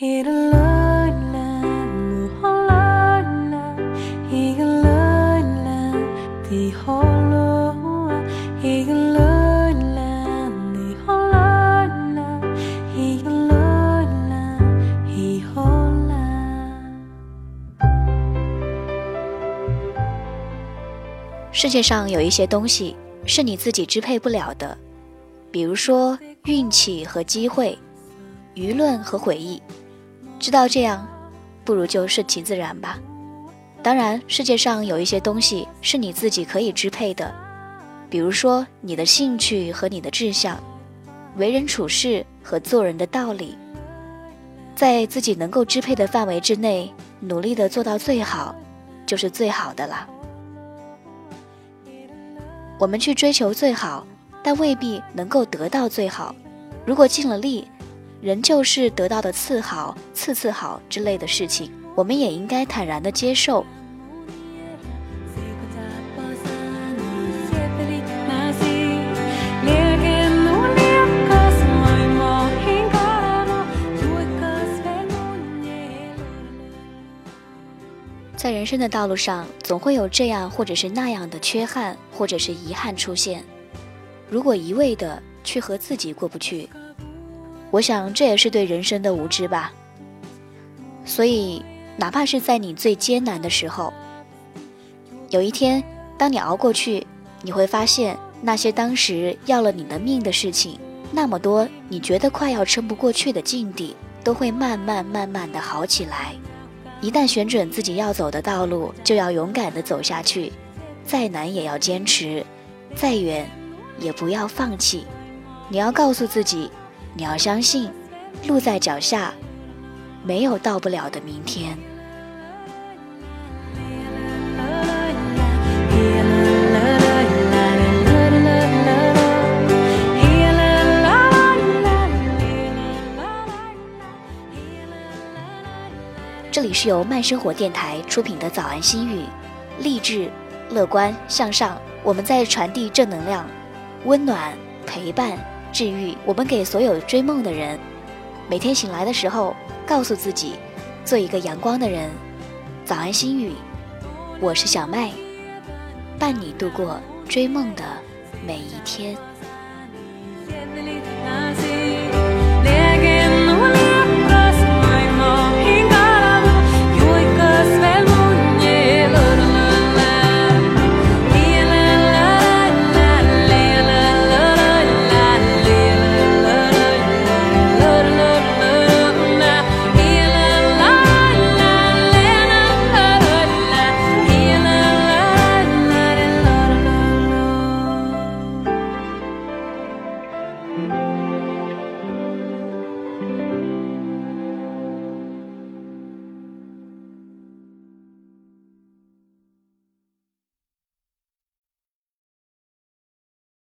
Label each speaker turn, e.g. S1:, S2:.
S1: 世界上有一些东西是你自己支配不了的，比如说运气和机会，舆论和回忆。知道这样，不如就顺其自然吧。当然，世界上有一些东西是你自己可以支配的，比如说你的兴趣和你的志向，为人处事和做人的道理，在自己能够支配的范围之内，努力的做到最好，就是最好的了。我们去追求最好，但未必能够得到最好。如果尽了力，仍旧是得到的次好、次次好之类的事情，我们也应该坦然的接受。在人生的道路上，总会有这样或者是那样的缺憾或者是遗憾出现。如果一味的去和自己过不去，我想这也是对人生的无知吧。所以，哪怕是在你最艰难的时候，有一天当你熬过去，你会发现那些当时要了你的命的事情，那么多你觉得快要撑不过去的境地，都会慢慢慢慢的好起来。一旦选准自己要走的道路，就要勇敢地走下去，再难也要坚持，再远也不要放弃。你要告诉自己，你要相信，路在脚下，没有到不了的明天。这里是由慢生活电台出品的《早安心语》，励志、乐观、向上，我们在传递正能量，温暖、陪伴、治愈。我们给所有追梦的人，每天醒来的时候，告诉自己，做一个阳光的人。早安心语，我是小麦，伴你度过追梦的每一天。